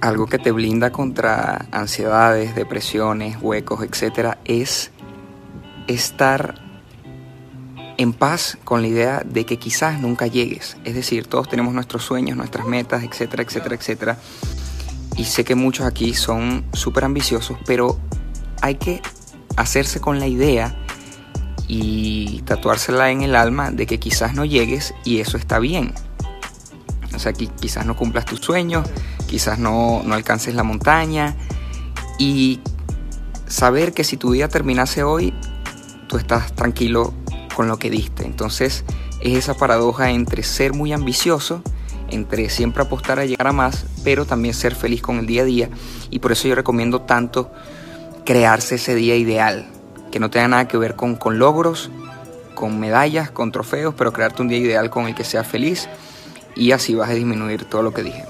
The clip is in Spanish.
algo que te blinda contra ansiedades, depresiones, huecos, etcétera, es estar en paz con la idea de que quizás nunca llegues. Es decir, todos tenemos nuestros sueños, nuestras metas, etcétera, etcétera, etcétera. Y sé que muchos aquí son súper ambiciosos, pero hay que hacerse con la idea y tatuársela en el alma de que quizás no llegues y eso está bien. O sea, que quizás no cumplas tus sueños, quizás no, no alcances la montaña y saber que si tu día terminase hoy, tú estás tranquilo con lo que diste. Entonces es esa paradoja entre ser muy ambicioso, entre siempre apostar a llegar a más, pero también ser feliz con el día a día. Y por eso yo recomiendo tanto crearse ese día ideal, que no tenga nada que ver con, con logros, con medallas, con trofeos, pero crearte un día ideal con el que seas feliz y así vas a disminuir todo lo que dije.